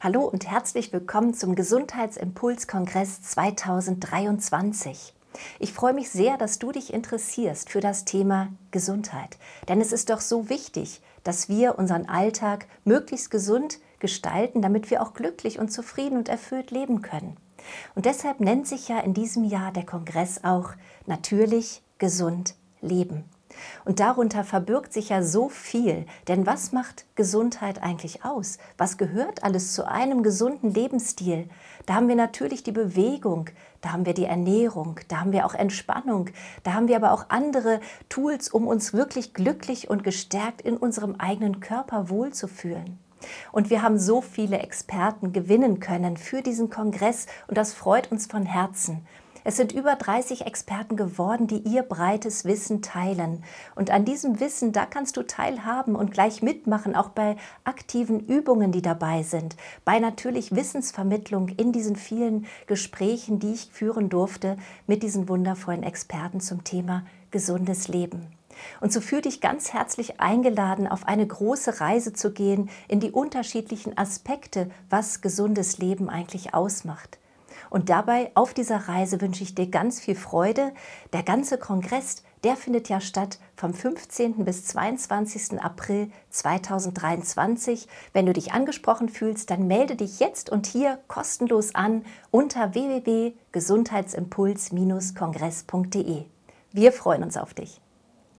Hallo und herzlich willkommen zum Gesundheitsimpuls-Kongress 2023. Ich freue mich sehr, dass du dich interessierst für das Thema Gesundheit. Denn es ist doch so wichtig, dass wir unseren Alltag möglichst gesund gestalten, damit wir auch glücklich und zufrieden und erfüllt leben können. Und deshalb nennt sich ja in diesem Jahr der Kongress auch natürlich gesund leben. Und darunter verbirgt sich ja so viel. Denn was macht Gesundheit eigentlich aus? Was gehört alles zu einem gesunden Lebensstil? Da haben wir natürlich die Bewegung, da haben wir die Ernährung, da haben wir auch Entspannung, da haben wir aber auch andere Tools, um uns wirklich glücklich und gestärkt in unserem eigenen Körper wohlzufühlen. Und wir haben so viele Experten gewinnen können für diesen Kongress und das freut uns von Herzen. Es sind über 30 Experten geworden, die ihr breites Wissen teilen. Und an diesem Wissen, da kannst du teilhaben und gleich mitmachen, auch bei aktiven Übungen, die dabei sind, bei natürlich Wissensvermittlung in diesen vielen Gesprächen, die ich führen durfte mit diesen wundervollen Experten zum Thema gesundes Leben. Und so fühle dich ganz herzlich eingeladen, auf eine große Reise zu gehen in die unterschiedlichen Aspekte, was gesundes Leben eigentlich ausmacht. Und dabei auf dieser Reise wünsche ich dir ganz viel Freude. Der ganze Kongress, der findet ja statt vom 15. bis 22. April 2023. Wenn du dich angesprochen fühlst, dann melde dich jetzt und hier kostenlos an unter www.gesundheitsimpuls-kongress.de. Wir freuen uns auf dich.